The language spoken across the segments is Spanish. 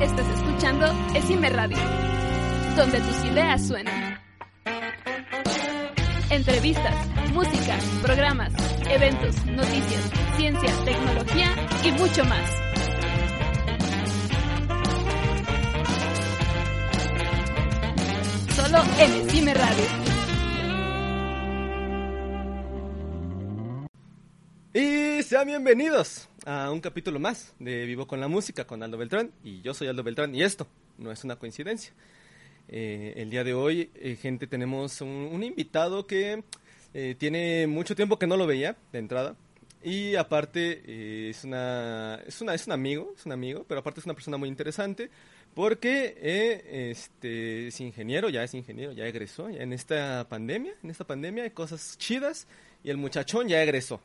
Estás escuchando Esime Radio, donde tus ideas suenan. Entrevistas, música, programas, eventos, noticias, ciencia, tecnología y mucho más. Solo en Esime Radio. Y sean bienvenidos a un capítulo más de Vivo con la Música con Aldo Beltrán. Y yo soy Aldo Beltrán y esto no es una coincidencia. Eh, el día de hoy, eh, gente, tenemos un, invitado que eh, tiene mucho tiempo que no lo veía de entrada. Y aparte es, una, es, una, es un amigo, es un amigo, pero aparte es una persona muy interesante porque este, es ingeniero, ya es ingeniero, ya egresó. En esta pandemia, en esta pandemia hay cosas chidas y el muchachón ya egresó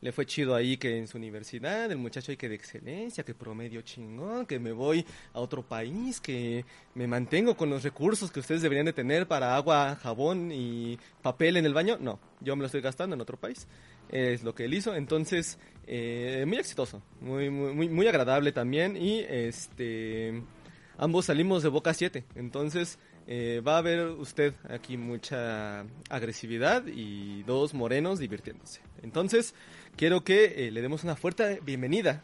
le fue chido ahí que en su universidad, el muchacho ahí que de excelencia, que promedio chingón, que me voy a otro país, que me mantengo con los recursos que ustedes deberían de tener para agua, jabón y papel en el baño. No, yo me lo estoy gastando en otro país. Es lo que él hizo. Entonces, eh, muy exitoso, muy, muy, muy agradable también. Y este ambos salimos de Boca 7. Entonces, eh, va a ver usted aquí mucha agresividad y dos morenos divirtiéndose. Entonces, quiero que eh, le demos una fuerte bienvenida.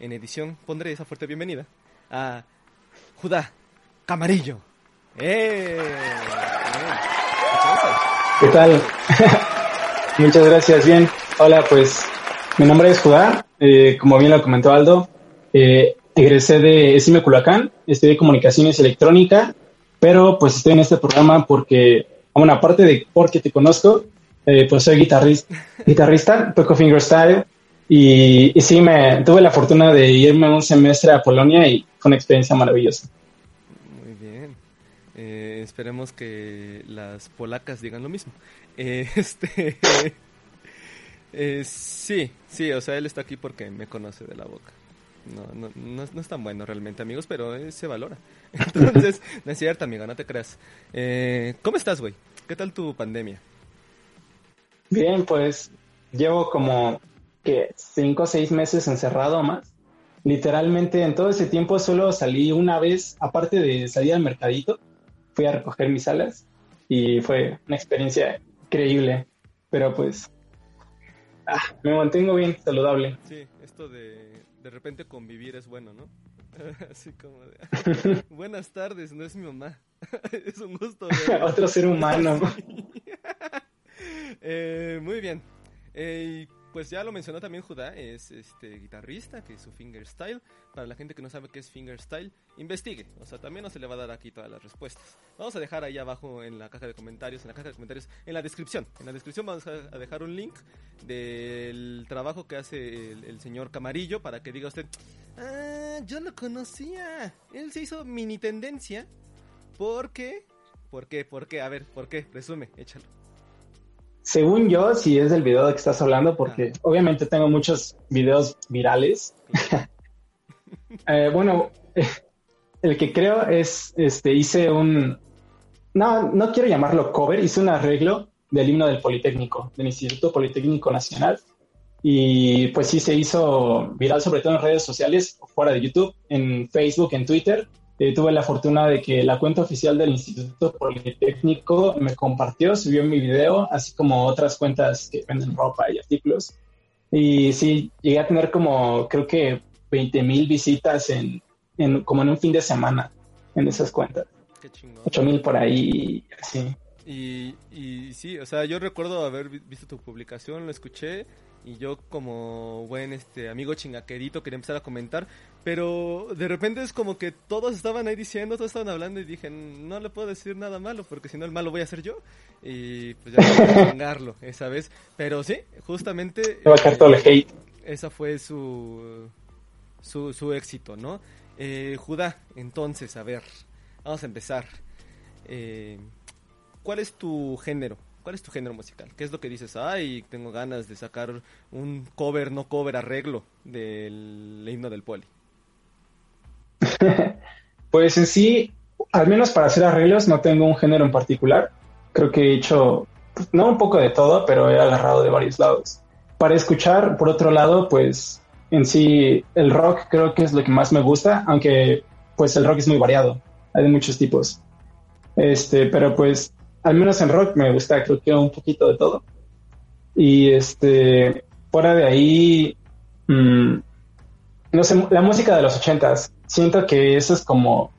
En edición pondré esa fuerte bienvenida a Judá Camarillo. ¡Eh! ¿Qué tal? Muchas gracias. Bien. Hola, pues mi nombre es Judá. Eh, como bien lo comentó Aldo, eh, egresé de ESIME Culacán, estudié comunicaciones electrónica, pero pues estoy en este programa porque, bueno, aparte de porque te conozco, eh, pues soy guitarrista, guitarrista, toco fingerstyle y, y sí, me tuve la fortuna de irme un semestre a Polonia y fue una experiencia maravillosa. Muy bien. Eh, esperemos que las polacas digan lo mismo. Eh, este, eh, sí, sí, o sea, él está aquí porque me conoce de la boca. No, no, no, no es tan bueno realmente, amigos, pero eh, se valora. Entonces, no es cierto, amigo, no te creas. Eh, ¿Cómo estás, güey? ¿Qué tal tu pandemia? Bien, pues llevo como que cinco o seis meses encerrado más. Literalmente en todo ese tiempo solo salí una vez, aparte de salir al mercadito, fui a recoger mis alas y fue una experiencia increíble. Pero pues ah, me mantengo bien, saludable. Sí, esto de de repente convivir es bueno, ¿no? Así como de... Buenas tardes, no es mi mamá. es un gusto. verla". Otro ser humano. Eh, muy bien. Eh, pues ya lo mencionó también Judá, es este guitarrista, que es su fingerstyle. Para la gente que no sabe qué es fingerstyle, investigue. O sea, también no se le va a dar aquí todas las respuestas. Vamos a dejar ahí abajo en la caja de comentarios, en la caja de comentarios, en la descripción. En la descripción vamos a a dejar un link del trabajo que hace el, el señor Camarillo para que diga usted, ah, yo lo conocía. Él se hizo mini tendencia porque... ¿Por qué? ¿Por qué? A ver, ¿por qué? Resume, échalo. Según yo, si es del video de que estás hablando, porque obviamente tengo muchos videos virales. Eh, bueno, el que creo es, este, hice un, no, no quiero llamarlo cover, hice un arreglo del himno del Politécnico, del Instituto Politécnico Nacional. Y pues sí se hizo viral, sobre todo en redes sociales, fuera de YouTube, en Facebook, en Twitter. Eh, tuve la fortuna de que la cuenta oficial del Instituto Politécnico me compartió, subió mi video, así como otras cuentas que venden ropa y artículos. Y sí, llegué a tener como, creo que 20 mil visitas en, en, como en un fin de semana en esas cuentas. Qué chingón. 8 mil por ahí, así. Y, y sí, o sea, yo recuerdo haber vi- visto tu publicación, lo escuché y yo como buen este amigo chingaquerito quería empezar a comentar, pero de repente es como que todos estaban ahí diciendo, todos estaban hablando y dije, no le puedo decir nada malo porque si no el malo voy a ser yo y pues ya voy a vengarlo esa vez, pero sí, justamente Me va a caer todo el hate. esa fue su, su, su éxito, ¿no? Eh, Judá, entonces, a ver, vamos a empezar. Eh, ¿Cuál es tu género? ¿Cuál es tu género musical? ¿Qué es lo que dices? Ay, tengo ganas de sacar un cover, no cover, arreglo del himno del poli. Pues en sí, al menos para hacer arreglos no tengo un género en particular. Creo que he hecho, no un poco de todo, pero he agarrado de varios lados. Para escuchar, por otro lado, pues en sí el rock creo que es lo que más me gusta, aunque pues el rock es muy variado, hay muchos tipos. Este, pero pues al menos en rock me gusta creo que un poquito de todo. Y este, fuera de ahí, mm, no sé, la música de los ochentas, siento que eso es como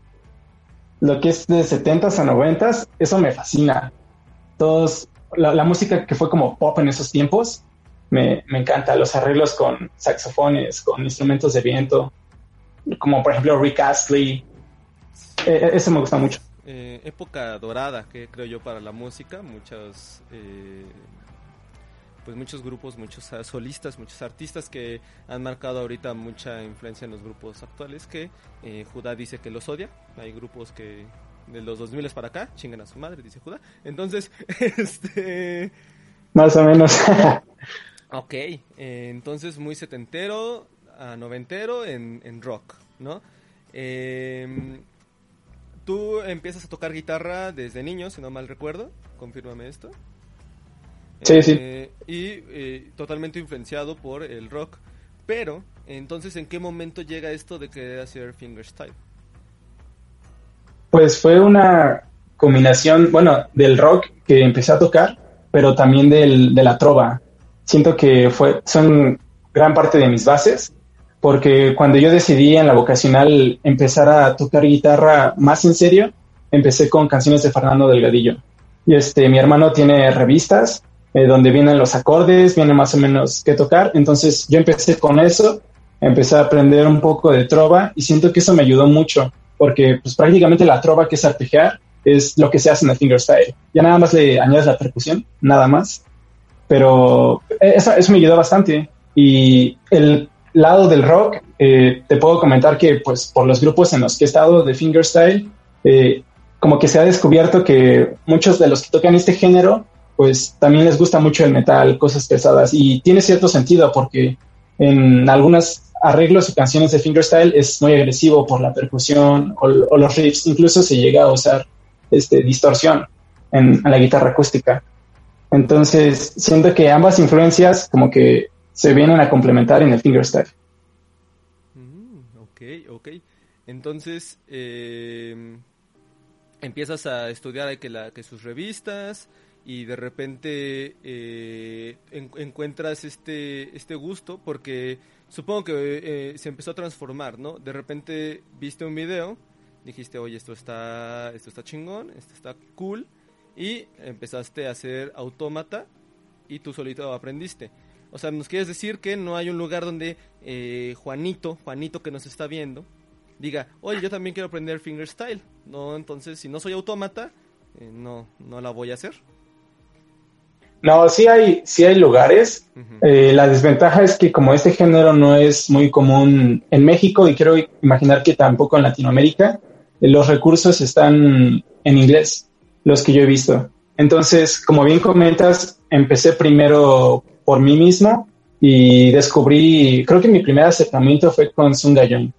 lo que es de setentas a noventas, eso me fascina. Todos, la, música que fue como pop en esos tiempos, me, me, encanta. Los arreglos con saxofones, con instrumentos de viento, como por ejemplo Rick Astley. E, e, eso me gusta mucho. Eh, época dorada, que creo yo, para la música. Muchos, eh, pues muchos grupos, muchos solistas, muchos artistas que han marcado ahorita mucha influencia en los grupos actuales, que eh, Judá dice que los odia. Hay grupos que de los 2000 para acá, chingan a su madre, dice Judá. Entonces, este... Más o menos. ok, entonces muy setentero a noventero en, en rock, ¿no? Eh, Tú empiezas a tocar guitarra desde niño, si no mal recuerdo. Confírmame esto. Sí, sí. Eh, y eh, totalmente influenciado por el rock. Pero, entonces, ¿en qué momento llega esto de querer hacer fingerstyle? Pues fue una combinación, bueno, del rock que empecé a tocar, pero también del, de la trova. Siento que fue, son gran parte de mis bases porque cuando yo decidí en la vocacional empezar a tocar guitarra más en serio, empecé con canciones de Fernando Delgadillo. Y este, mi hermano tiene revistas eh, donde vienen los acordes, viene más o menos qué tocar. Entonces yo empecé con eso, empecé a aprender un poco de trova y siento que eso me ayudó mucho, porque pues prácticamente la trova que es arpegiar es lo que se hace en el fingerstyle. Ya nada más le añades la percusión, nada más. Pero eh, eso, eso me ayudó bastante. Y el lado del rock, eh, te puedo comentar que pues por los grupos en los que he estado de fingerstyle, eh, como que se ha descubierto que muchos de los que tocan este género, pues también les gusta mucho el metal, cosas pesadas, y tiene cierto sentido porque en algunos arreglos y canciones de fingerstyle es muy agresivo por la percusión o, los riffs, incluso se llega a usar este, distorsión en, en la guitarra acústica. Entonces, siento que ambas influencias como que se vienen a complementar en el fingerstyle. Mm, ok, ok. Entonces, em, empiezas a estudiar que sus revistas y de repente eh, encuentras este, este gusto porque supongo que eh, se empezó a transformar, ¿no? De repente viste un video, dijiste, oye, esto está, esto está chingón, esto está cool, y empezaste a hacer autómata y tú solito aprendiste. O sea, nos quieres decir que no hay un lugar donde eh, Juanito, Juanito que nos está viendo, diga, oye, yo también quiero aprender fingerstyle. No, entonces, si no soy autómata, eh, no, no la voy a hacer. No, sí hay, sí hay lugares. Eh, la desventaja es que como este género no es muy común en México y quiero imaginar que tampoco en Latinoamérica, los recursos están en inglés, los que yo he visto. Entonces, como bien comentas, empecé primero por mí mismo y descubrí, creo que mi primer acercamiento fue con Sungayong,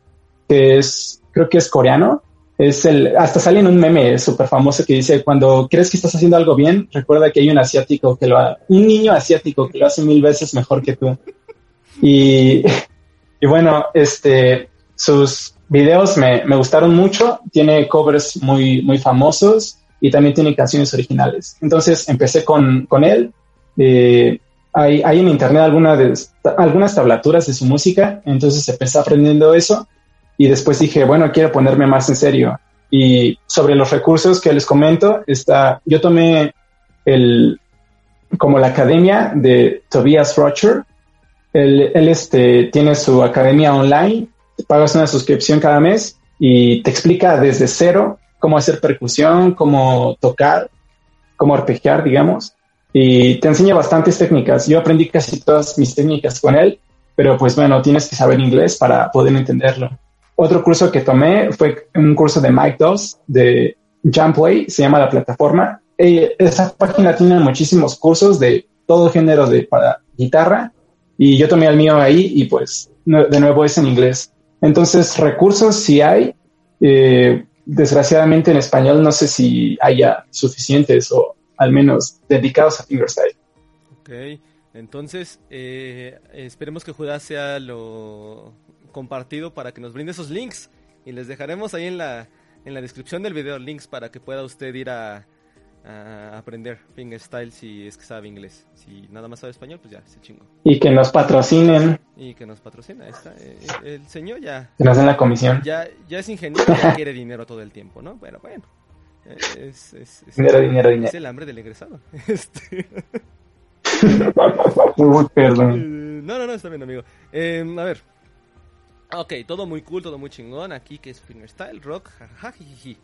que es, creo que es coreano. Es el, hasta sale en un meme súper famoso que dice, cuando crees que estás haciendo algo bien, recuerda que hay un asiático que lo ha, un niño asiático que lo hace mil veces mejor que tú. Y, y bueno, este, sus videos me, me, gustaron mucho, tiene covers muy, muy famosos y también tiene canciones originales. Entonces empecé con, con él. Eh, hay, en internet algunas tablaturas de su música, entonces empecé aprendiendo eso y después dije, bueno, quiero ponerme más en serio. Y sobre los recursos que les comento, está, yo tomé el, como la academia de Tobias Rocher. Él, este, tiene su academia online, pagas una suscripción cada mes y te explica desde cero cómo hacer percusión, cómo tocar, cómo arpegiar, digamos y te enseña bastantes técnicas. Yo aprendí casi todas mis técnicas con él, pero pues bueno, tienes que saber inglés para poder entenderlo. Otro curso que tomé fue un curso de Mike Doss de Jumpway, se llama la plataforma. Y esa página tiene muchísimos cursos de todo género de para guitarra y yo tomé el mío ahí y pues de nuevo es en inglés. Entonces, recursos sí hay. Eh, desgraciadamente en español no sé si haya suficientes o al menos dedicados a fingerstyle. Ok, entonces eh, esperemos que Judas sea lo compartido para que nos brinde esos links y les dejaremos ahí en la, en la descripción del video links para que pueda usted ir a, aprender fingerstyle si es que sabe inglés. Si nada más sabe español, pues ya, se chingo. Y que nos patrocinen. Y que nos patrocina, está. Eh, el, señor ya... Que nos den la comisión. Ya, ya es ingeniero, ya quiere dinero todo el tiempo, ¿no? Bueno, bueno. Es, es, dinero, dinero, dinero. Es el hambre del egresado. Este... perdón. No, no, no, está bien, amigo. Eh, a ver. Ok, todo muy cool, todo muy chingón. Aquí que es fingerstyle, rock, jajajiji.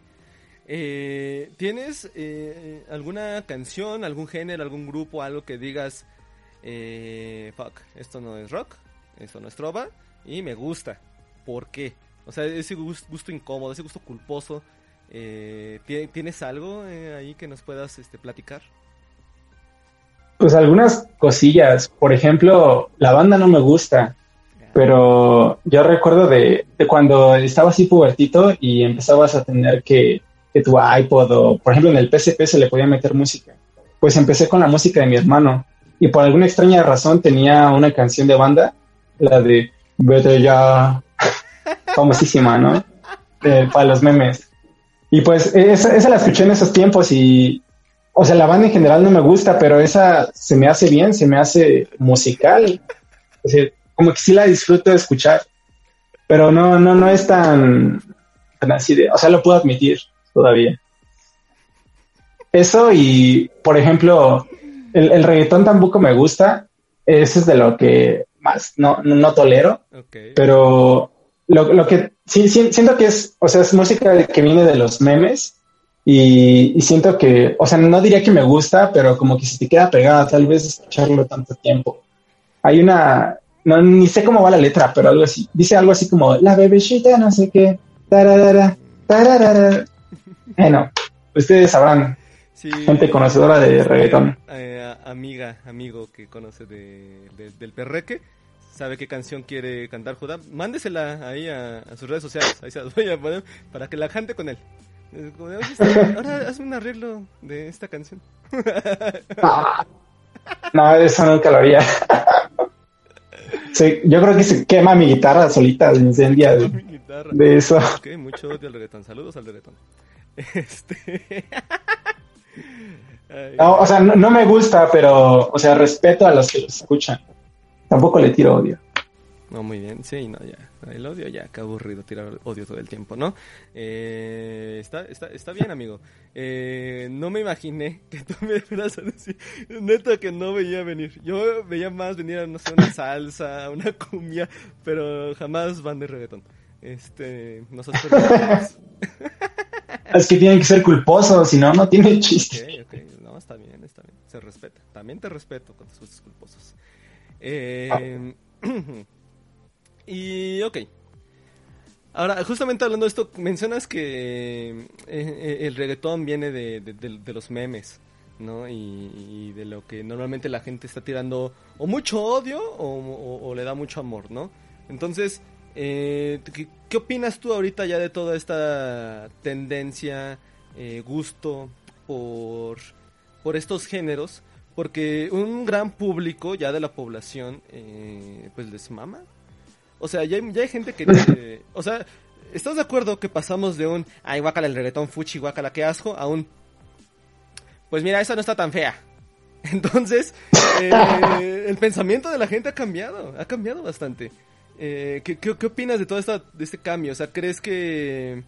Eh, ¿Tienes eh, alguna canción, algún género, algún grupo, algo que digas, eh, fuck, esto no es rock, esto no es trova y me gusta? ¿Por qué? O sea, ese gusto, incómodo, ese gusto culposo, eh, ¿tienes algo ahí que nos puedas este, platicar? Pues algunas cosillas. Por ejemplo, la banda no me gusta, pero yo recuerdo de, cuando estaba así pubertito y empezabas a tener que, que, tu iPod o, por ejemplo, en el PSP se le podía meter música. Pues empecé con la música de mi hermano y por alguna extraña razón tenía una canción de banda, la de Vete ya, famosísima, ¿no? para los memes. Y pues esa, esa la escuché en esos tiempos y o sea, la banda en general no me gusta, pero esa se me hace bien, se me hace musical. O sea, como que sí la disfruto de escuchar, pero no, no, no es tan, así de, o sea, lo puedo admitir todavía. Eso y, por ejemplo, el, reggaetón tampoco me gusta, eso es de lo que más no, no, tolero, pero lo, lo que sí, sí, siento que es, o sea, es música que viene de los memes y, siento que, o sea, no diría que me gusta, pero como que se te queda pegada, tal vez escucharlo tanto tiempo. Hay una, no, ni sé cómo va la letra, pero algo así. Dice algo así como, la bebecita, no sé qué, tararara, tararara. Bueno, ustedes sabrán, gente conocedora de reggaetón. Eh, amiga, amigo que conoce de, del perreque, sabe qué canción quiere cantar Judá, mándesela ahí a, a, sus redes sociales, ahí se las voy a poner para que la cante con él. Ahora hazme un arreglo de esta canción. No, eso nunca lo haría. yo creo que se quema mi guitarra solita, se incendia de, de eso. Ok, mucho odio al reggaetón. Saludos al reggaetón. Este... no, o sea, no, me gusta, pero, o sea, respeto a los que lo escuchan. Tampoco le tiro odio. No, muy bien, sí, no, ya. El odio ya, qué aburrido tirar odio todo el tiempo, ¿no? Eh, está, está, está bien, amigo. Eh, no me imaginé que tú me fueras a decir, neta que no veía venir. Yo veía más venir, no sé, una salsa, una cumbia, pero jamás van de reggaetón. Este, nosotros... es que tienen que ser culposos, si no, no tiene chiste. Ok, ok, no, está bien, está bien, se respeta. También te respeto con tus gustos culposos. Eh... Y ok. Ahora, justamente hablando de esto, mencionas que eh, eh, el reggaetón viene de, los memes, ¿no? Y, de lo que normalmente la gente está tirando o mucho odio o, le da mucho amor, ¿no? Entonces, eh, ¿qué, opinas tú ahorita ya de toda esta tendencia, gusto por, por estos géneros? Porque un gran público ya de la población, pues les mama, o sea, ya hay, gente que... o sea, ¿estás de acuerdo que pasamos de un... Ay, guácala el reggaetón fuchi, guácala, qué asco, a un... Pues mira, esa no está tan fea. Entonces, eh, el pensamiento de la gente ha cambiado, ha cambiado bastante. Eh, ¿qué, qué, opinas de todo esta, de este cambio? O sea, ¿crees que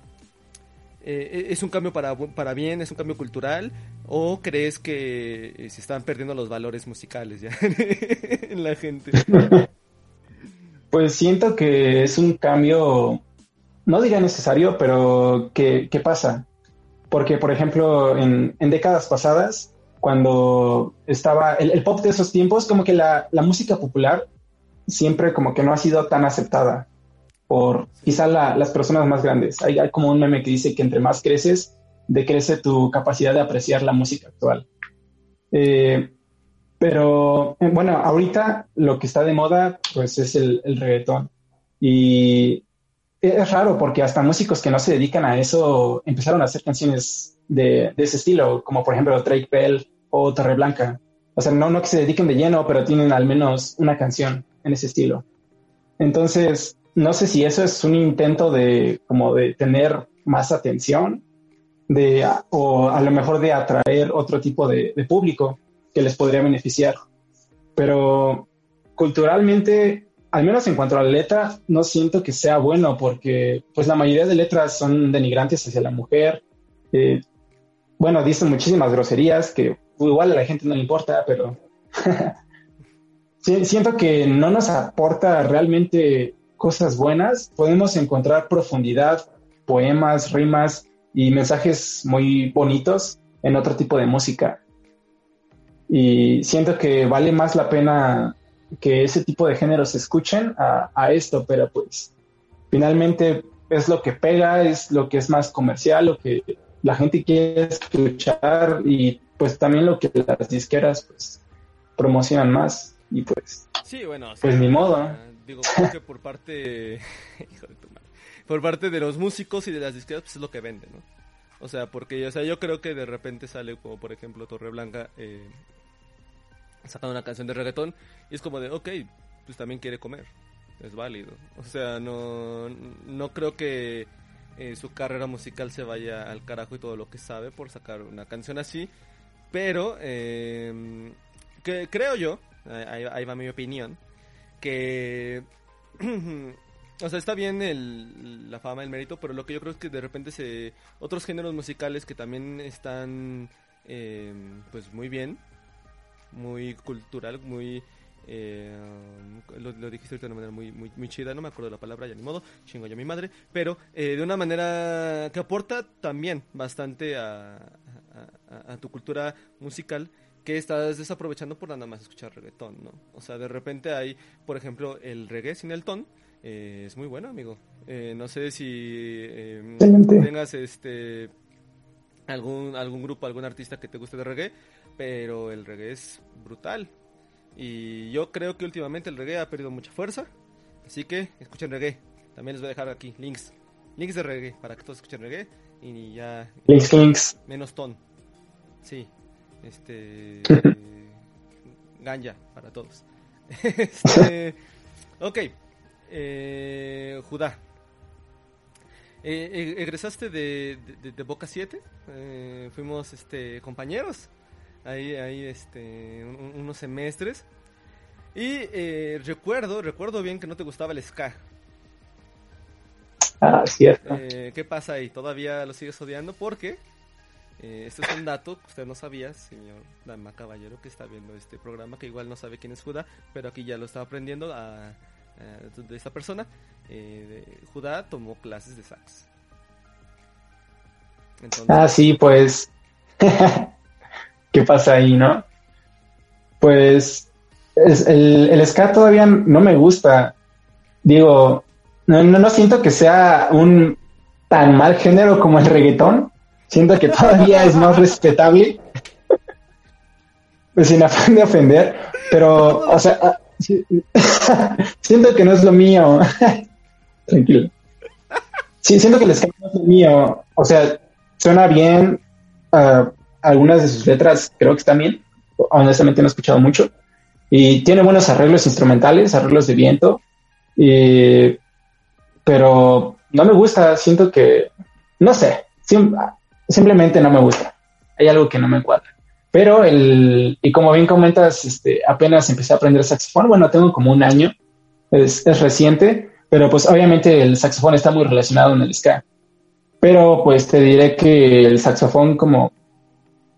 eh, es un cambio para, para bien, es un cambio cultural? ¿O crees que se están perdiendo los valores musicales ya en la gente? Pues siento que es un cambio, no diría necesario, pero ¿qué, pasa? Porque, por ejemplo, en, décadas pasadas, cuando estaba el, pop de esos tiempos, como que la, música popular siempre como que no ha sido tan aceptada por quizá las personas más grandes. Hay, hay, como un meme que dice que entre más creces, decrece tu capacidad de apreciar la música actual. Eh, pero eh, bueno, ahorita lo que está de moda pues es el, el reggaetón. Y es raro porque hasta músicos que no se dedican a eso empezaron a hacer canciones de, de ese estilo, como por ejemplo Drake Bell o Torreblanca. O sea, no, no que se dediquen de lleno, pero tienen al menos una canción en ese estilo. Entonces, no sé si eso es un intento de como de tener más atención de, o a lo mejor de atraer otro tipo de, público que les podría beneficiar. Pero culturalmente, al menos en cuanto a la letra, no siento que sea bueno porque pues la mayoría de letras son denigrantes hacia la mujer. Eh, bueno, dicen muchísimas groserías que igual a la gente no le importa, pero siento que no nos aporta realmente cosas buenas. Podemos encontrar profundidad, poemas, rimas y mensajes muy bonitos en otro tipo de música. Y siento que vale más la pena que ese tipo de géneros se escuchen a, esto, pero pues finalmente es lo que pega, es lo que es más comercial, lo que la gente quiere escuchar y pues también lo que las disqueras pues promocionan más y pues sí bueno pues ni modo digo que por parte de por parte de los músicos y de las disqueras, pues es lo que vende, ¿no? O sea, porque o sea, yo creo que de repente sale como por ejemplo Torre Blanca eh, sacando una canción de reggaetón y es como de, ok, pues también quiere comer, es válido. O sea, no, no creo que eh, su carrera musical se vaya al carajo y todo lo que sabe por sacar una canción así, pero eh, que creo yo, ahí va mi opinión, O sea, está bien el, la fama, el mérito, pero lo que yo creo es que de repente se otros géneros musicales que también están eh, pues muy bien, muy cultural, muy eh, lo, dijiste de una manera muy, muy, muy chida, no me acuerdo la palabra, ya ni modo, chingo yo mi madre, pero eh, de una manera que aporta también bastante a, tu cultura musical que estás desaprovechando por nada más escuchar reggaetón, ¿no? O sea, de repente hay, por ejemplo, el reggae sin el ton, eh, es muy bueno, amigo. Eh, no sé si eh, tengas este algún algún grupo, algún artista que te guste de reggae, pero el reggae es brutal. Y yo creo que últimamente el reggae ha perdido mucha fuerza, así que escuchen reggae. También les voy a dejar aquí links, links de reggae para que todos escuchen reggae y ya links, links. menos ton. Sí. Este ganja para todos. este, ok. Eh, Judá. Eh, eh, egresaste de, Boca 7, eh, fuimos este, compañeros, ahí, ahí este, unos semestres. Y recuerdo, recuerdo bien que no te gustaba el ska. Ah, cierto. ¿Qué pasa ahí? ¿Todavía lo sigues odiando? Porque este es un dato que usted no sabía, señor Dama Caballero, que está viendo este programa, que igual no sabe quién es Judá, pero aquí ya lo está aprendiendo de esta persona, eh, Judá tomó clases de sax. ah, sí, pues. ¿Qué pasa ahí, no? Pues el, el ska todavía no me gusta. Digo, no, no, siento que sea un tan mal género como el reggaetón. Siento que todavía es más respetable. pues sin afán de ofender. Pero, o sea, siento que no es lo mío. Tranquilo. Siento que el ska no es lo mío. O sea, suena bien. Ah, algunas de sus letras creo que están bien. Honestamente no he escuchado mucho. Y tiene buenos arreglos instrumentales, arreglos de viento. pero no me gusta. Siento que, no sé, simplemente no me gusta. Hay algo que no me cuadra. Pero el, y como bien comentas, este, apenas empecé a aprender saxofón, bueno, tengo como un año, es, es reciente, pero pues obviamente el saxofón está muy relacionado en el ska. Pero pues te diré que el saxofón, como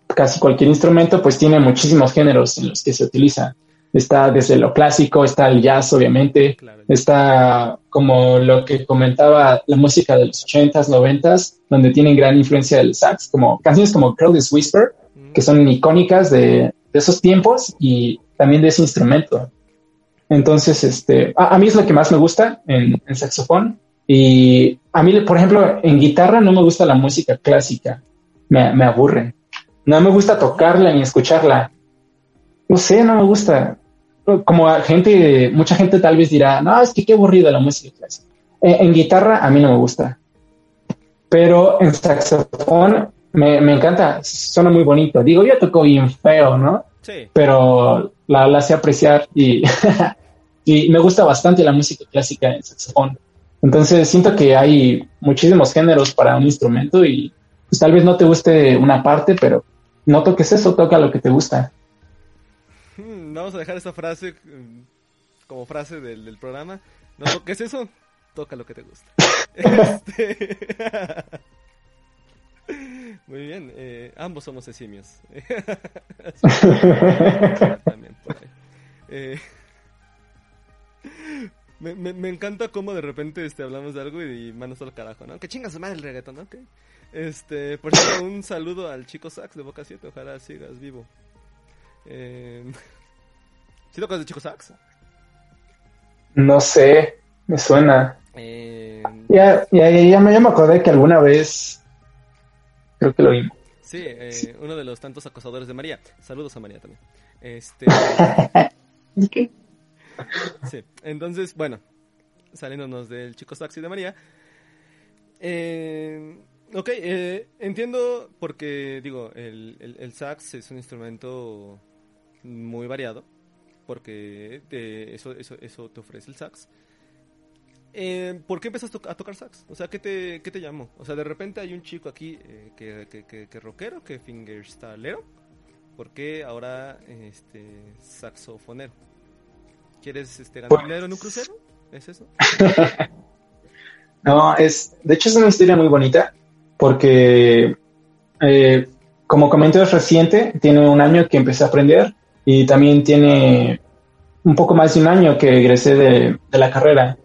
casi cualquier instrumento, pues tiene muchísimos géneros en los que se utiliza. Está desde lo clásico, está el jazz, obviamente, está como lo que comentaba la música de los 80s, 90s, donde tienen gran influencia del sax, como canciones como Curly's Whisper, que son icónicas de, esos tiempos y también de ese instrumento. Entonces, este, a, mí es lo que más me gusta en, saxofón. Y a mí, por ejemplo, en guitarra no me gusta la música clásica. Me, me aburre. No me gusta tocarla ni escucharla. No sé, no me gusta. Como gente, mucha gente tal vez dirá, no, es que qué aburrido la música clásica. en guitarra a mí no me gusta. Pero en saxofón me, me encanta, suena muy bonito. Digo, yo toco bien feo, ¿no? Sí. Pero la, la sé apreciar y, y me gusta bastante la música clásica en saxofón. Entonces siento que hay muchísimos géneros para un instrumento y pues, tal vez no te guste una parte, pero no toques eso, toca lo que te gusta. Vamos a dejar esa frase mm, como frase del, programa. No toques eso, toca lo que te gusta. Este, muy bien, eh, ambos somos simios. Eh, me, me, encanta cómo de repente este, hablamos de algo y, manos al carajo, ¿no? Que chingas madre el reggaetón, ¿no? Este, por cierto, un saludo al chico Sax de Boca 7, ojalá sigas vivo. Eh, ¿Sí tocas de chico Sax? No sé, me suena. Eh... Ya, ya, ya, me, ya me acordé que alguna vez creo que lo. Sí, eh, uno de los tantos acosadores de María. Saludos a María también. Este. ¿Qué? Sí, entonces, bueno, saliéndonos del chico Saxi de María. Eh, ok, eh, entiendo porque, digo, el, el, sax es un instrumento muy variado, porque eso, eso, eso te ofrece el sax. Eh, ¿Por qué empezaste a tocar sax? O sea, ¿qué te, qué te llamó? O sea, de repente hay un chico aquí eh, que, que, que, que, rockero, que fingerstylero. ¿Por qué ahora este, saxofonero? ¿Quieres este, ganar dinero en un crucero? ¿Es eso? no, es, de hecho es una historia muy bonita porque, eh, como comenté, es reciente, tiene un año que empecé a aprender y también tiene un poco más de un año que egresé de, la carrera.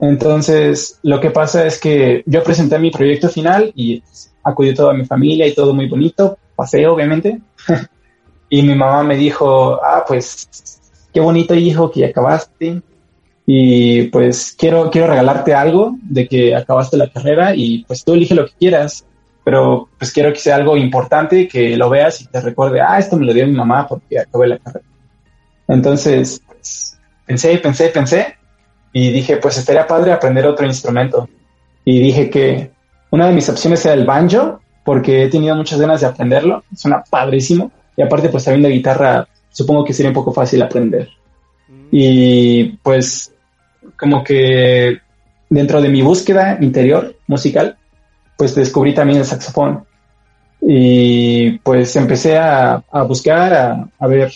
Entonces, lo que pasa es que yo presenté mi proyecto final y acudió toda mi familia y todo muy bonito, pasé obviamente, y mi mamá me dijo, ah, pues qué bonito hijo que acabaste. Y pues quiero, quiero regalarte algo de que acabaste la carrera y pues tú elige lo que quieras, pero pues quiero que sea algo importante, que lo veas y te recuerde, ah, esto me lo dio mi mamá porque acabé la carrera. Entonces, pues, pensé, pensé, pensé y dije, pues estaría padre aprender otro instrumento. Y dije que una de mis opciones era el banjo, porque he tenido muchas ganas de aprenderlo, suena padrísimo. Y aparte, pues también de guitarra supongo que sería un poco fácil aprender. Mm. Y pues como que dentro de mi búsqueda interior musical, pues descubrí también el saxofón. Y pues empecé a, buscar, a, ver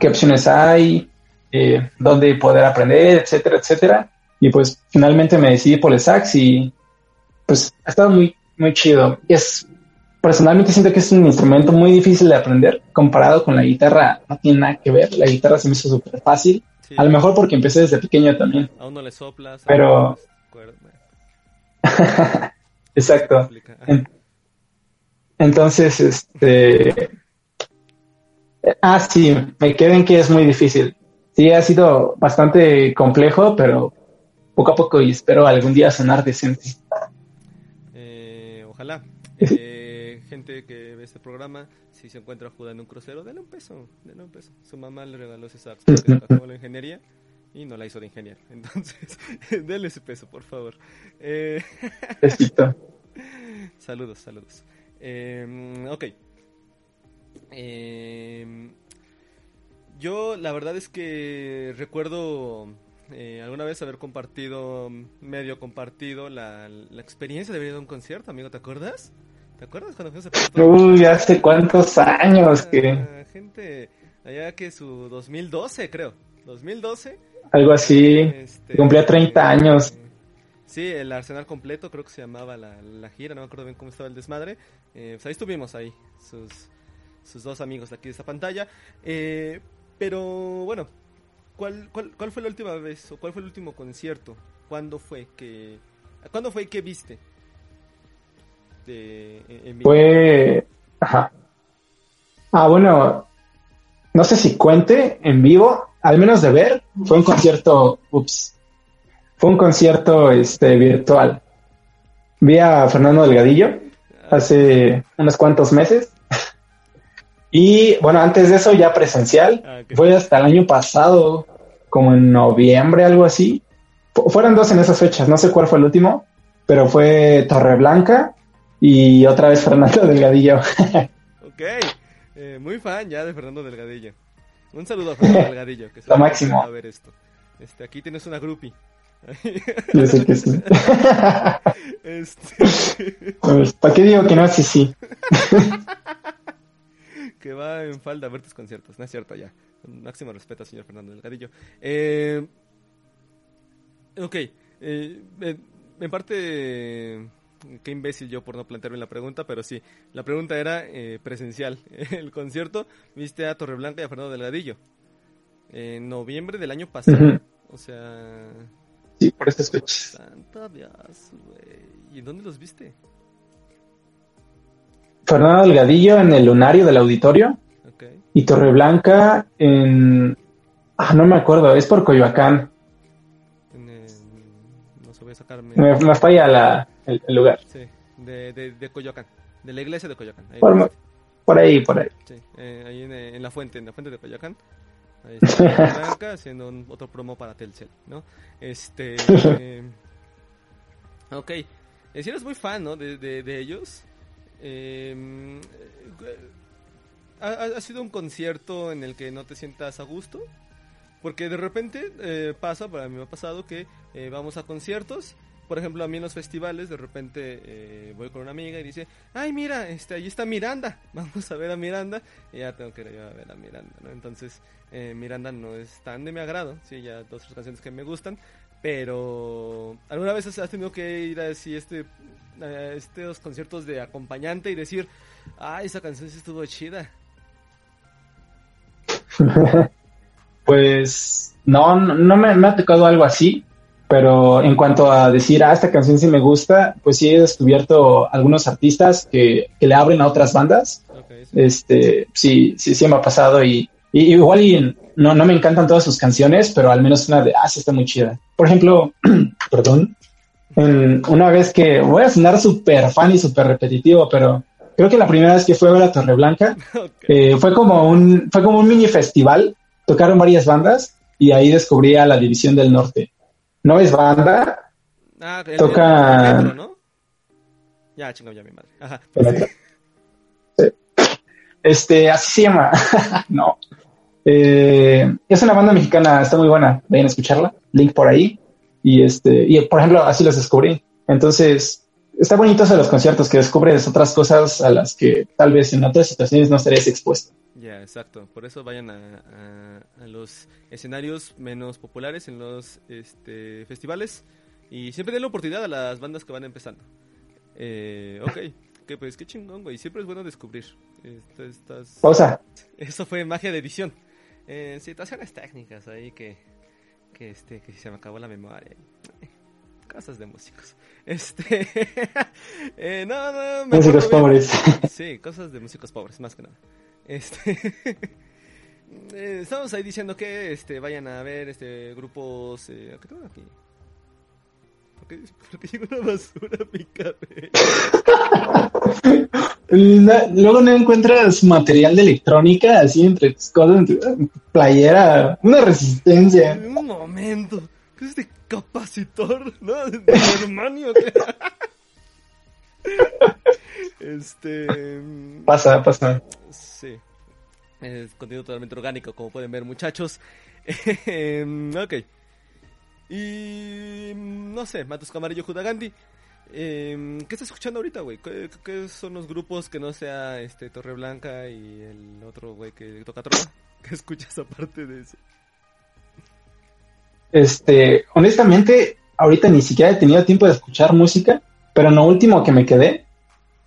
qué opciones hay, eh, dónde poder aprender, etcétera, etcétera. Y pues finalmente me decidí por el sax y pues ha estado muy, muy chido. Y es personalmente siento que es un instrumento muy difícil de aprender comparado con la guitarra. No tiene nada que ver. La guitarra se me hizo súper fácil. A lo mejor porque empecé desde pequeño también. A uno le soplas. Pero... Exacto. Entonces, este... Ah, sí, me queden que es muy difícil. Sí, ha sido bastante complejo, pero poco a poco y espero algún día sonar decente. Eh, ojalá. Eh, gente que ve este programa, si se encuentra jugando en un crucero, denle un peso, denle un peso. Su mamá le regaló ese sax porque acabó la ingeniería y no la hizo de ingeniero. Entonces, denle ese peso, por favor. Eh... saludos, saludos. Eh, ok. Eh, yo la verdad es que recuerdo eh, alguna vez haber compartido, medio compartido la, la experiencia de venir a un concierto, amigo, ¿te acuerdas? ¿Te acuerdas cuando fuimos a Uy, hace cuántos años que... Gente, allá que su 2012, creo. 2012. Algo así. Este, cumplía 30 años. Sí, el Arsenal completo, creo que se llamaba la, gira, no me acuerdo bien cómo estaba el desmadre. Eh, pues ahí estuvimos, ahí, sus, sus dos amigos de aquí de esta pantalla. Eh, pero bueno, ¿cuál, cuál, ¿cuál fue la última vez o cuál fue el último concierto? ¿Cuándo fue que, ¿cuándo fue que viste? Fue. Ajá. Ah, bueno. No sé si cuente en vivo, al menos de ver. Fue un concierto. Ups. Fue un concierto este, virtual. Vi a Fernando Delgadillo hace unos cuantos meses. Y bueno, antes de eso ya presencial. Ah, fue hasta el año pasado, como en noviembre, algo así. fueron dos en esas fechas, no sé cuál fue el último, pero fue Torreblanca y otra vez Fernando Delgadillo. ok, eh, muy fan ya de Fernando Delgadillo. Un saludo a Fernando Delgadillo. Que Lo máximo. A ver esto. Este, aquí tienes una groupie. Yo sé que sí. Este, Pues, ¿Para qué digo que no? Sí, sí. que va en falda a ver tus conciertos, no es cierto ya. Máximo respeto, señor Fernando Delgadillo. Eh, ok, eh, en parte, qué imbécil yo por no plantearme la pregunta, pero sí, la pregunta era eh, presencial. El concierto, viste a Torreblanca y a Fernando Delgadillo. En noviembre del año pasado. O sea, Sí, por estas fechas. santa Dios, güey. ¿Y en dónde los viste? Fernando Delgadillo en el lunario del auditorio Ok. y Torreblanca en... Ah, no me acuerdo, es por Coyoacán. En el- no se voy a sacarme. Me, me falla la, el, el lugar. Sí, de, de, de Coyoacán. De la iglesia de Coyoacán. Ahí, Por, por ahí, por ahí. sí, eh, ahí en, eh, en la fuente, en la fuente de Coyoacán. Ahí está Blanca haciendo un, otro promo para Telcel, ¿no? Este. eh, ok. Eh, si eres muy fan, ¿no? De, de, de ellos. eh, ¿ha, ha- ha sido un concierto en el que no te sientas a gusto? Porque de repente eh, pasa, para mí me ha pasado que eh, vamos a conciertos. Por ejemplo, a mí en los festivales, de repente eh, voy con una amiga y dice, ay, mira, este, ahí está Miranda, vamos a ver a Miranda. Y ya tengo que ir a ver a Miranda, ¿no? Entonces, eh, Miranda no es tan de mi agrado, sí, ya dos tres canciones que me gustan. Pero, ¿alguna vez has tenido que ir a así este, a estos conciertos de acompañante y decir, ah, esa canción sí estuvo chida? Pues no, no, me ha tocado algo así, pero en cuanto a decir, ah, esta canción sí me gusta, pues sí he descubierto algunos artistas que, que le abren a otras bandas. Sí. Este, sí, sí, sí me ha pasado y, y igual y no, no me encantan todas sus canciones, pero al menos una de, ah, sí está muy chida. Por ejemplo, perdón, en una vez que voy a sonar súper fan y súper repetitivo, pero creo que la primera vez que fui a ver a Torreblanca Ok. eh, fue como un fue como un mini festival tocaron varias bandas y ahí descubrí a la División del Norte no es banda. Ah, el, Toca- el ¿no? Ya, chingado, ya mi madre. Ajá. Este así se llama. No. Eh, es una banda mexicana está muy buena. Vayan a escucharla. Link por ahí. Y este y por ejemplo así los descubrí. Entonces está bonito eso de los conciertos que descubres otras cosas a las que tal vez en otras situaciones no estarías expuesto Ya, exacto. Por eso vayan a, a- a los escenarios menos populares en los este, festivales y siempre den la oportunidad a las bandas que van empezando. Eh, ok, que pues qué chingón, güey. Siempre es bueno descubrir. Esto- estas- pausa Eso fue magia de edición. Eh, situaciones técnicas ahí que, que, este, que se me acabó la memoria. Cosas de músicos. Este. eh, no, no, me músicos pobres Sí, cosas de músicos pobres, más que nada. Este. eh, estamos ahí diciendo que este, vayan a ver este grupos. Eh, ¿Qué tengo aquí? ¿Por qué, por qué llegó una basura a mi? No- luego no encuentras material de electrónica así entre tus cosas, entre playera, una resistencia. Un momento. ¿Qué es este capacitor? ¿No? ¿De Germanio? Este. mm, Pasa, pasa. Es contenido totalmente orgánico, como pueden ver, muchachos. Em, ok. Y. mm, No sé, Matos Camarillo Judagandi. Em, ¿Qué estás escuchando ahorita, güey? ¿Qué, qué son los grupos que no sea este Torre Blanca y el otro güey que toca trova? ¿Qué escuchas aparte de eso? Este, honestamente, ahorita ni siquiera he tenido tiempo de escuchar música, pero en lo último que me quedé,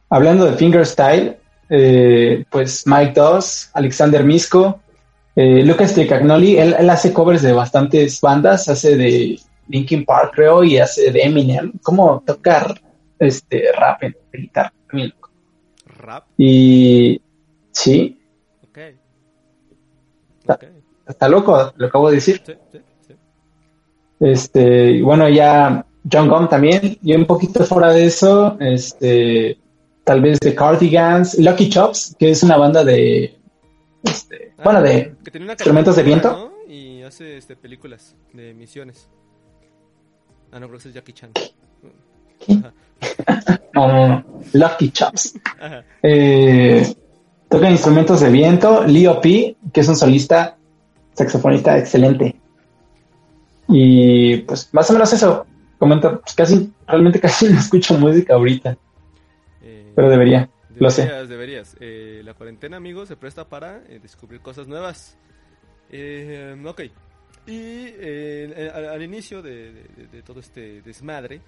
hablando de fingerstyle, eh, pues Mike Doss, Alexander Misco, eh, Lucas Tricagnoli, él, él hace covers de bastantes bandas, hace de Linkin Park, creo, y hace de Eminem, como tocar este rap en guitarra, loco. ¿Rap? Y sí, Ok. Ok. está loco, lo acabo de decir. Sí, sí, sí. Este, bueno, ya John Gum también, y un poquito fuera de eso, este, tal vez The Cardigans, Lucky Chops, que es una banda de, este, Ah, bueno, de, que tenía una instrumentos de viento. ¿no? Y hace este, películas de misiones. Ah, no, creo que es Jackie Chan. Ajá. no, no, no, Lucky Chops. Ajá. Eh, toca instrumentos de viento, Leo P, que es un solista, saxofonista excelente. Y pues más o menos eso. Comenta, pues casi, realmente casi no escucho música ahorita. Eh, pero debería, lo sé. Deberías. Eh, la cuarentena, amigos, se presta para eh, descubrir cosas nuevas. ok. Y al, inicio de, todo este desmadre,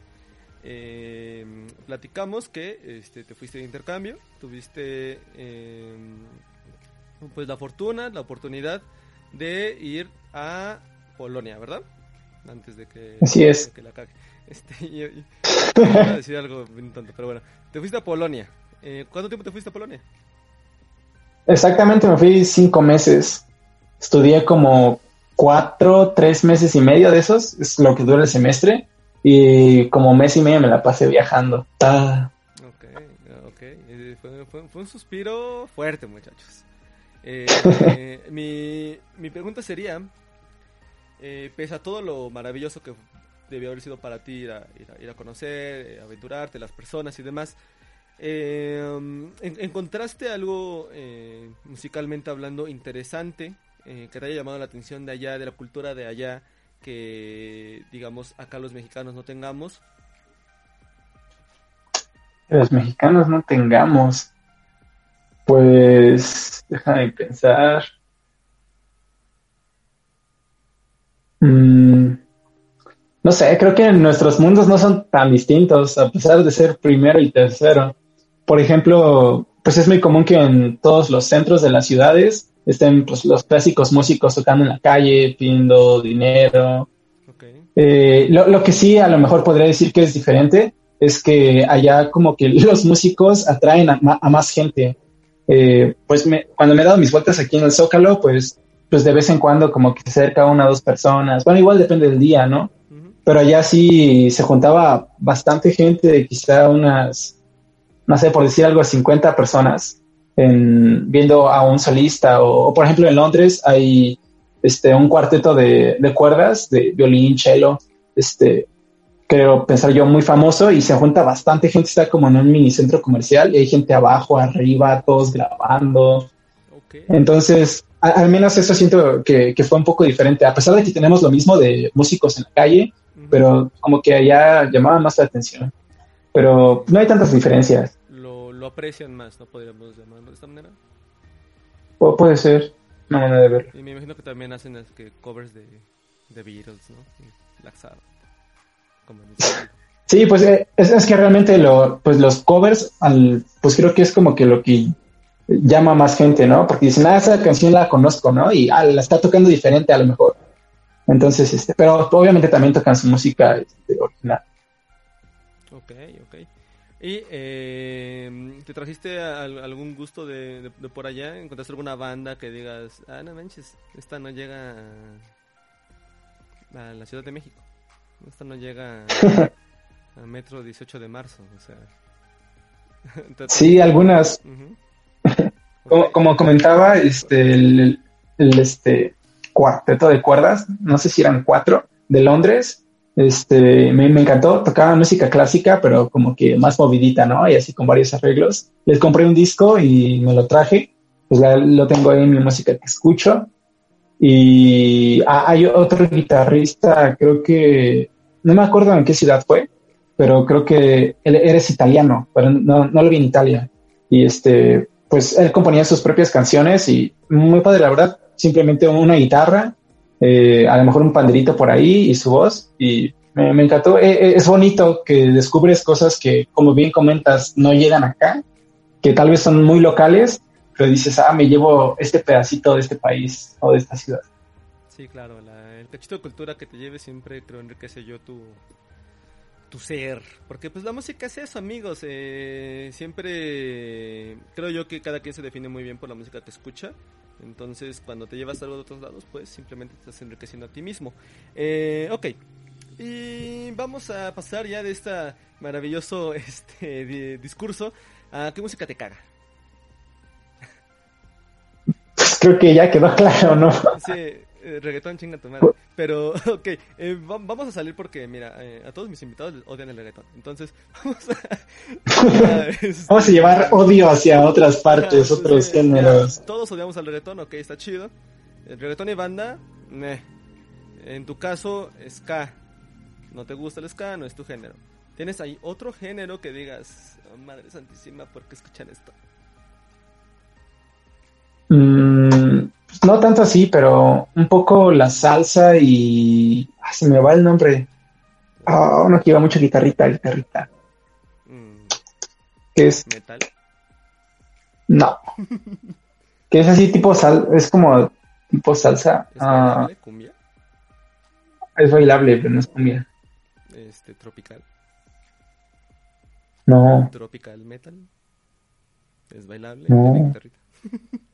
platicamos que este, te fuiste de intercambio, tuviste pues la fortuna, la oportunidad de ir a Polonia, ¿verdad? Antes de que, Así es. la cague. Este, voy a decir algo bien tonto, pero bueno. Te fuiste a Polonia. Eh, ¿Cuánto tiempo te fuiste a Polonia? Exactamente, me fui cinco meses. Estudié como cuatro, tres meses y medio de esos, es lo que dura el semestre. Y como mes y medio me la pasé viajando. Ok, ok. Fue, un suspiro fuerte, muchachos. Eh, mi, mi pregunta sería, eh, pese a todo lo maravilloso que debió haber sido para ti ir a, conocer, eh, aventurarte, las personas y demás, eh, ¿encontraste algo eh, musicalmente hablando interesante que te haya llamado la atención de allá, de la cultura de allá, que digamos acá los mexicanos no tengamos? Los mexicanos no tengamos. Pues, déjame pensar. Mm, no sé, creo que nuestros mundos no son tan distintos, a pesar de ser primero y tercero. Por ejemplo, pues es muy común que en todos los centros de las ciudades estén pues, los clásicos músicos tocando en la calle, pidiendo dinero. Eh, lo, que sí a lo mejor podría decir que es diferente es que allá como que los músicos atraen a, más gente. Eh, pues cuando me he dado mis vueltas aquí en el Zócalo, pues pues de vez en cuando como que se acerca una o dos personas. Bueno, igual depende del día, ¿no? Pero allá sí se juntaba bastante gente, quizá unas, no sé, por decir algo, 50 personas en, viendo a un solista. O, por ejemplo, en Londres hay este, un cuarteto de, de cuerdas, de violín, cello, este, creo pensar yo, muy famoso y se junta bastante gente, está como en un mini centro comercial y hay gente abajo, arriba, todos grabando. Entonces, al menos eso siento que, fue un poco diferente, a pesar de que tenemos lo mismo de músicos en la calle, pero como que allá llamaba más la atención. Pero no hay tantas diferencias. Lo, aprecian más, ¿no? Podríamos llamarlo de esta manera. O puede ser, manera de verlo. Y me imagino que también hacen que covers de, de Beatles, ¿no? sí, pues eh, es, es, que realmente lo, pues los covers, al, pues creo que es como que lo que llama más gente, ¿no? Porque dicen, ah, esa canción la conozco, ¿no? Y ah, la está tocando diferente a lo mejor. Entonces, este, pero obviamente también tocan su música este, original. Ok, ok. ¿Y eh, te trajiste algún gusto de, por allá? ¿Encontraste alguna banda que digas, ah, no manches, esta no llega a, la Ciudad de México? Esta no llega a, Metro 18 de marzo, o sea. sí, algunas como, comentaba, este, el, este cuarteto de cuerdas, no sé si eran cuatro, de Londres, este, me, encantó, tocaba música clásica, pero como que más movidita, ¿no? Y así con varios arreglos. Les compré un disco y me lo traje, pues lo tengo ahí en mi música que escucho. Y ah, hay otro guitarrista, creo que, no me acuerdo en qué ciudad fue, pero creo que él eres italiano, pero no, no lo vi en Italia. Y este, pues él componía sus propias canciones y muy padre, la verdad, simplemente una guitarra, eh, a lo mejor un panderito por ahí y su voz y me, encantó. Eh, eh, es bonito que descubres cosas que, como bien comentas, no llegan acá, que tal vez son muy locales, pero dices, ah, me llevo este pedacito de este país o de esta ciudad. Sí, claro, el cachito de cultura que te lleve siempre creo enriquece yo tu, tu ser. Porque pues la música es eso, amigos. Eh, siempre creo yo que cada quien se define muy bien por la música que escucha. Entonces, cuando te llevas algo de otros lados, pues simplemente te estás enriqueciendo a ti mismo. Eh, ok. Y vamos a pasar ya de este maravilloso este, discurso a qué música te caga. Creo que ya quedó claro, ¿no? Sí, eh, reggaetón chinga tu madre. Pero, ok, eh, vamos a salir porque, mira, eh, a todos mis invitados odian el reggaetón. Entonces, vamos a... vamos a llevar odio hacia otras partes, otros géneros. todos odiamos al reggaetón, ok, está chido. El reggaetón y banda, meh. en tu caso, ska. No te gusta el ska, no es tu género. ¿Tienes ahí otro género que digas, oh, Madre Santísima, ¿por qué escuchan esto? Mm, no tanto así, pero un poco la salsa y... Ah, se me va el nombre. Ah, uno que lleva mucho guitarrita, guitarrita. Mm, Que es... ¿Metal? No. que es así tipo sal... Es como tipo salsa. ¿Es Ah, bailable? ¿Cumbia? es bailable, pero no es cumbia. Este, tropical. No. Tropical metal. Es bailable. No. Guitarrita.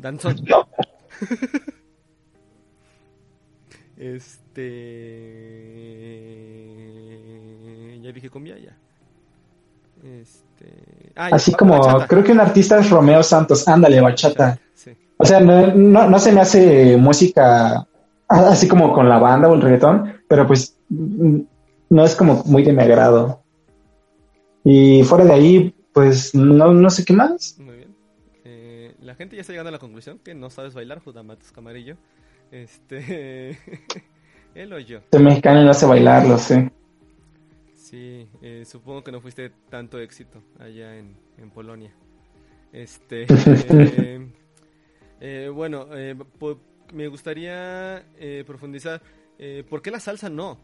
Danzón. No. Este. Ya dije cumbia, ya. Este. Ah, Así como, bachata. creo que un artista es Romeo Santos. Ándale, bachata. Sí. O sea, no, no, no se me hace música así como con la banda o el reggaetón, pero pues mm, no es como muy de mi agrado. Y fuera de ahí, pues no, no sé qué más. Gente ya está llegando a la conclusión que no sabes bailar, Judamatus Camarillo. Este. Él o yo. Soy mexicano no sé bailar, lo sé. Sí, eh, supongo que no fuiste tanto éxito allá en, en Polonia. Este. eh, eh, bueno, eh, po- me gustaría eh, profundizar. Eh, ¿Por qué la salsa no?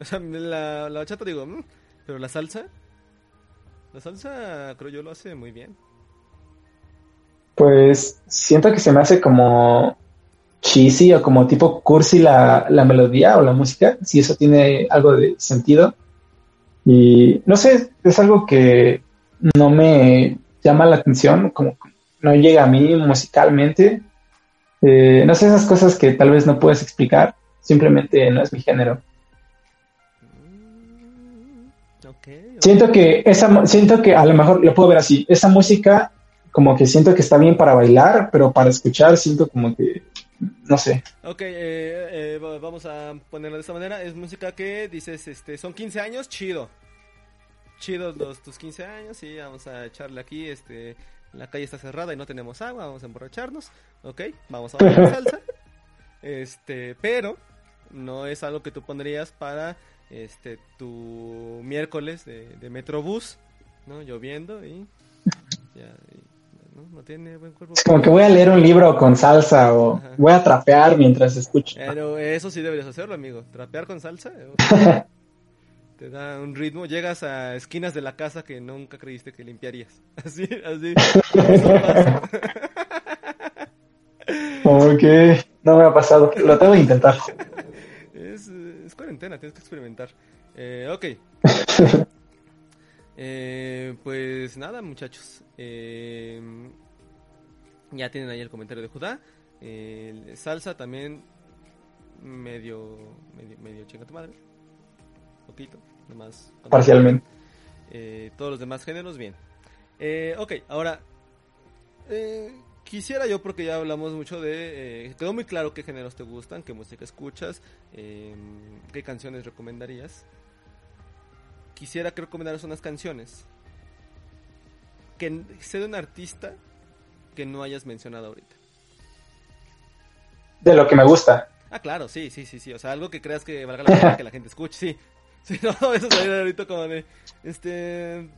O sea, la, la bachata digo, "Mm", pero la salsa. La salsa, creo yo, lo hace muy bien. Pues siento que se me hace como cheesy o como tipo cursi la, la melodía o la música, si eso tiene algo de sentido. Y no sé, es algo que no me llama la atención, como no llega a mí musicalmente. Eh, no sé, esas cosas que tal vez no puedes explicar, simplemente no es mi género. Siento que esa, siento que a lo mejor lo puedo ver así. Esa música, como que siento que está bien para bailar, pero para escuchar siento como que, no sé. Ok, eh, eh, va- vamos a ponerlo de esta manera. Es música que dices, este, son 15 años, chido. Chidos los, tus 15 años, sí, vamos a echarle aquí, este, la calle está cerrada y no tenemos agua, vamos a emborracharnos, ok, vamos a bailar salsa. Este, pero no es algo que tú pondrías para, este, tu miércoles de, de Metrobús, ¿no? Lloviendo y ya, y, ¿no? no tiene buen cuerpo. Es como que voy a leer un libro con salsa o Ajá. voy a trapear mientras escucho. Pero eso sí deberías hacerlo, amigo. Trapear con salsa. Te da un ritmo. Llegas a esquinas de la casa que nunca creíste que limpiarías. Así, así. Que no me ha pasado. Lo tengo que intentar. Es, es cuarentena, tienes que experimentar. Eh, ok. Eh, pues nada, muchachos. Eh, ya tienen ahí el comentario de Judá. Eh, salsa también medio, medio, medio chinga tu madre. Poquito, nomás. Parcialmente. Eh, todos los demás géneros, bien. Eh, ok, ahora, eh, quisiera yo, porque ya hablamos mucho de... eh, quedó muy claro qué géneros te gustan, qué música escuchas, qué canciones recomendarías. Quisiera que recomendaras unas canciones que sea de un artista que no hayas mencionado ahorita. De lo que me gusta. Ah, claro, sí, sí, sí, sí. O sea, algo que creas que valga la pena que la gente escuche, sí. Sí, no, eso salir ahorita como de, este,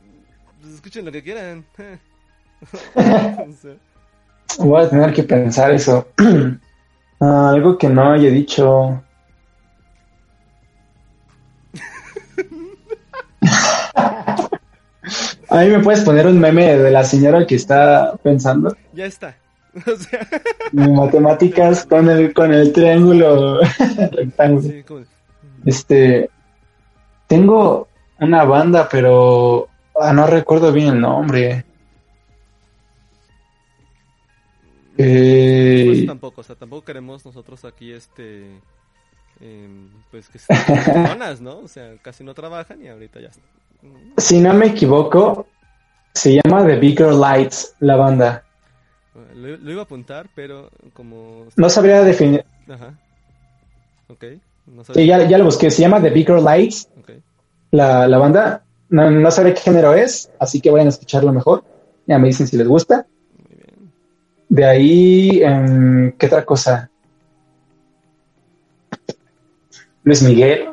pues escuchen lo que quieran. Voy a tener que pensar eso. Ah, algo que no haya dicho. Ahí me puedes poner un meme de la señora que está pensando ya está. O sea, en matemáticas con el, con el triángulo rectángulo. sí, como de, Este, tengo una banda, pero ah, no recuerdo bien el nombre. pues Eh, tampoco, o sea, tampoco queremos nosotros aquí, este, em, pues que sean personas, ¿no? O sea, casi no trabajan y ahorita ya está. Si no me equivoco, se llama The Bigger Lights, la banda. Lo, lo iba a apuntar, pero como... No sabría definir. Ajá. Ok. No Sí, sabía. ya, ya lo busqué. Se llama The Bigger Lights, la, la banda. No, no sabré qué género es, así que vayan a escucharlo mejor. Ya me dicen si les gusta. Muy bien. De ahí, em, ¿qué otra cosa? Luis Miguel,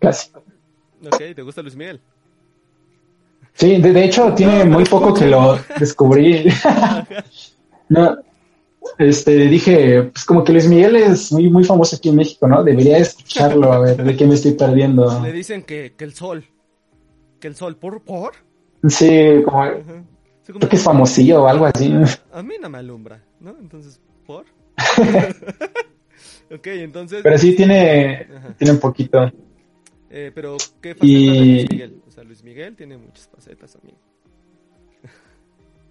clásico. Ok, ¿te gusta Luis Miguel? Sí, de, hecho tiene muy poco que lo descubrí. no, este, dije, pues como que Luis Miguel es muy, muy famoso aquí en México, ¿no? Debería escucharlo, a ver, de qué me estoy perdiendo. Le dicen que, que el sol, que el sol, ¿por? ¿por? Sí, como, creo que es famosillo o algo así. A mí no me alumbra, ¿no? Entonces, ¿por? ok, entonces... Pero sí tiene, tiene un poquito. Eh, pero, ¿qué y... Luis Miguel? Sea, Luis Miguel tiene muchas facetas, amigo.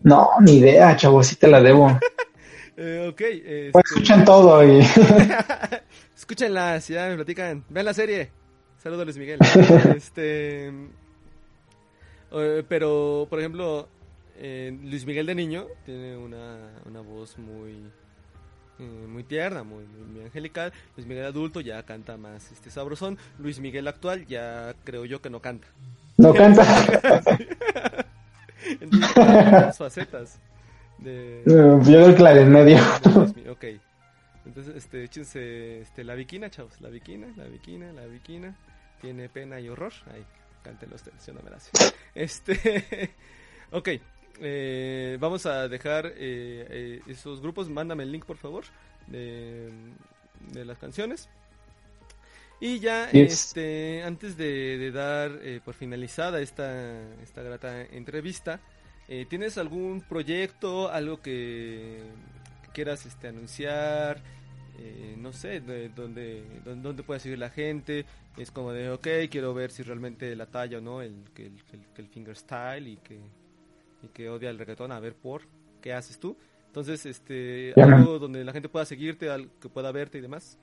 No, ni idea, chavo, sí te la debo. eh, ok. Este... Pues escuchan todo y... Escúchenla, si ya me platican. Vean la serie. Saludos, Luis Miguel. este... Eh, pero, por ejemplo, eh, Luis Miguel de niño tiene una, una voz muy eh, muy tierna, muy, muy, angelical. Luis Miguel adulto ya canta más este sabrosón. Luis Miguel actual ya creo yo que no canta. No canta. Entonces, facetas. De, yo la del medio. De ok. Entonces, este, échense este, la viquina, chavos. La viquina, la viquina, la viquina. Tiene pena y horror. Ahí, cántelo ustedes, yo no me la sé. Este, ok. Eh, vamos a dejar eh, eh, esos grupos. Mándame el link, por favor, de, de las canciones. Y ya, yes. este, antes de, de dar eh, por finalizada esta, esta grata entrevista, eh, ¿tienes algún proyecto, algo que, que quieras este, anunciar? Eh, no sé, de, dónde, dónde, puede seguir la gente. Es como de, ok, quiero ver si realmente la talla o no, el, el, el, el fingerstyle y que, y que odia el reggaetón, a ver por qué haces tú. Entonces, este, algo donde la gente pueda seguirte, que pueda verte y demás.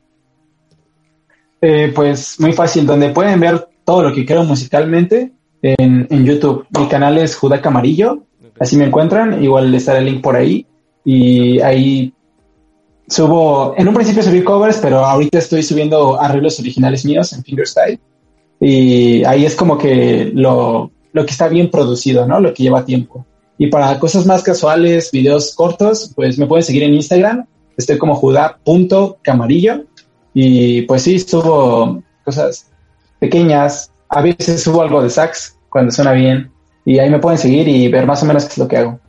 Eh, pues muy fácil, donde pueden ver todo lo que creo musicalmente en, en YouTube. Mi canal es Judac Amarillo, así me encuentran, igual estará el link por ahí. Y ahí subo, en un principio subí covers, pero ahorita estoy subiendo arreglos originales míos en Fingerstyle. Y ahí es como que lo, lo que está bien producido, ¿no? Lo que lleva tiempo. Y para cosas más casuales, videos cortos, pues me pueden seguir en Instagram. Estoy como juda.camarillo. Y pues sí, subo cosas pequeñas. A veces subo algo de sax cuando suena bien. Y ahí me pueden seguir y ver más o menos qué es lo que hago.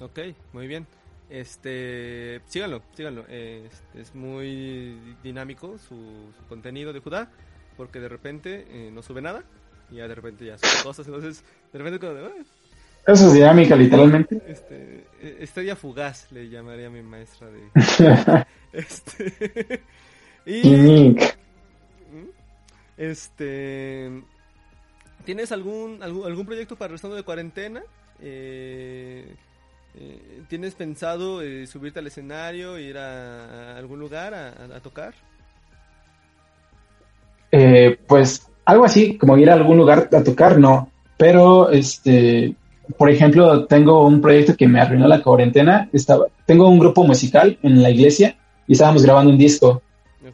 Ok, muy bien. Este, síganlo, síganlo. Eh, Es, es muy dinámico su, su contenido de Judá, porque de repente eh, no sube nada y ya de repente ya sube cosas. Entonces, de repente como de, "Ah, Eso es dinámica, literalmente. este, eh, estrella fugaz le llamaría a mi maestra de este y este ¿tienes algún algún, algún proyecto para el restando de cuarentena? Eh, eh, ¿Tienes pensado eh, subirte al escenario, ir a, a algún lugar a, a- tocar? Eh, pues algo así, como ir a algún lugar a tocar, no. Pero, este, por ejemplo, tengo un proyecto que me arruinó la cuarentena. Estaba, tengo un grupo musical en la iglesia y estábamos grabando un disco.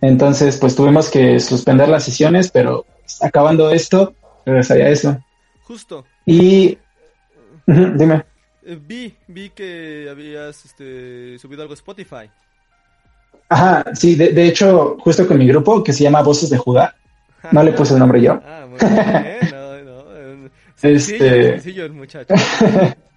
Entonces, pues tuvimos que suspender las sesiones, pero acabando esto, regresaría a eso. Justo, Y, dime. eh, vi, vi que habías este, subido algo a Spotify. Ajá, sí, de, de hecho, justo con mi grupo que se llama Voces de Judá, no le puse el nombre yo. Ah, muy bien, no, no, sencillo, Este- sencillo el muchacho.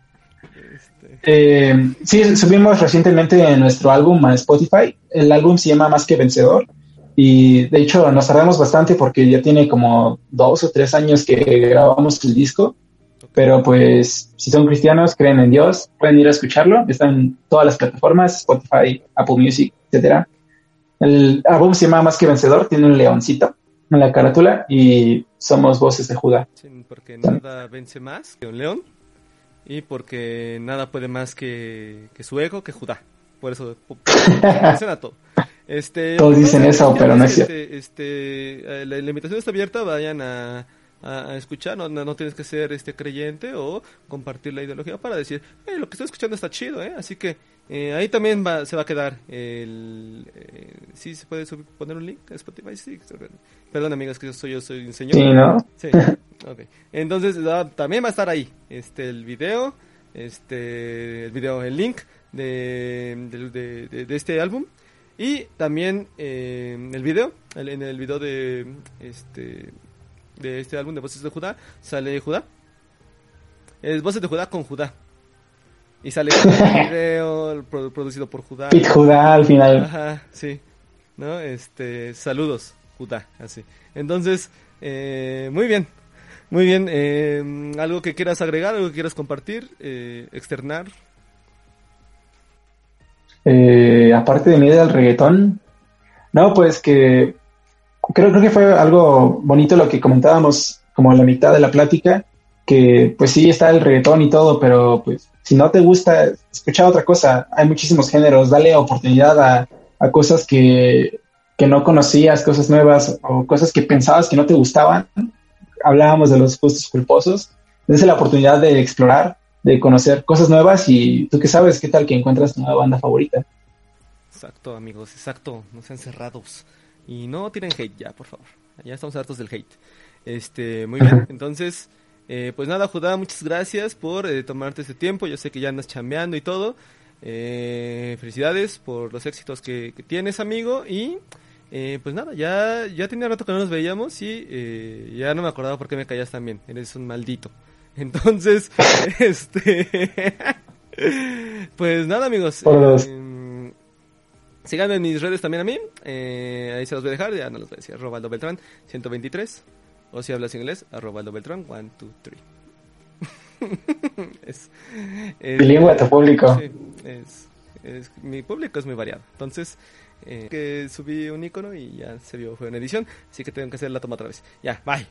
Eh, sí, subimos recientemente nuestro álbum a Spotify. El álbum se llama Más que Vencedor. Y de hecho nos tardamos bastante porque ya tiene como dos o tres años que grabamos el disco. Pero pues si son cristianos, creen en Dios, pueden ir a escucharlo. Está en todas las plataformas, Spotify, Apple Music, etcétera. El álbum se llama Más que Vencedor, tiene un leoncito en la carátula y somos voces de Judá. Sí, porque nada vence más que un león y porque nada puede más que, que su ego, que Judá. Por eso menciona todo. Este, Todos dicen eso, pero no es cierto. este, este, eh, la, la invitación está abierta, vayan a, a- a escuchar, no, no, no tienes que ser este creyente o compartir la ideología para decir, "Eh, lo que estoy escuchando está chido, ¿eh? Así que eh, ahí también va- se va a quedar el... Eh, sí, se puede subir- poner un link a Spotify, sí. Perdón, amigos, que yo soy, yo soy un señor. Sí, ¿no? Sí, ok. Entonces ah, también va a estar ahí este el video, este el video, el link de, de, de- de- de este álbum. Y también eh, el video, en el video de este de este álbum de Voces de Judá, sale Judá. Es Voces de Judá con Judá. Y sale el video producido por Judá. Y Judá al final. Ajá, sí. ¿No? Este, saludos, Judá, así. Entonces, eh, muy bien. Muy bien. Eh, ¿Algo que quieras agregar, algo que quieras compartir, eh, externar? Eh, aparte de mí del reggaetón, no, pues que creo, creo que fue algo bonito lo que comentábamos como a la mitad de la plática, que pues sí está el reggaetón y todo, pero pues si no te gusta, escucha otra cosa. Hay muchísimos géneros, dale oportunidad a, a cosas que, que, no conocías, cosas nuevas o cosas que pensabas que no te gustaban. Hablábamos de los gustos culposos. Es la oportunidad de explorar de conocer cosas nuevas y tú qué sabes, qué tal que encuentras tu nueva banda favorita. Exacto, amigos, exacto, no sean cerrados. Y no tiren hate ya, por favor. Ya estamos hartos del hate. Este, muy bien, entonces, eh, pues nada, Judá, muchas gracias por eh, tomarte este tiempo. Yo sé que ya andas chambeando y todo. Eh, felicidades por los éxitos que, tienes, amigo. Y pues nada, ya, ya tenía rato que no nos veíamos y ya no me acordaba por qué me callas también. Eres un maldito. Entonces, este. pues nada, amigos. Síganme en mis redes también a mí. Ahí se los voy a dejar. Ya no los voy a decir. Arroba Beltrán 123. O si hablas inglés, arroba Beltrán 1, 2, 3. es, es, Bilingüe tu público. Sí, es, es, mi público es muy variado. Entonces, eh, que subí un icono y ya se vio, fue una edición. Así que tengo que hacer la toma otra vez. Ya, bye.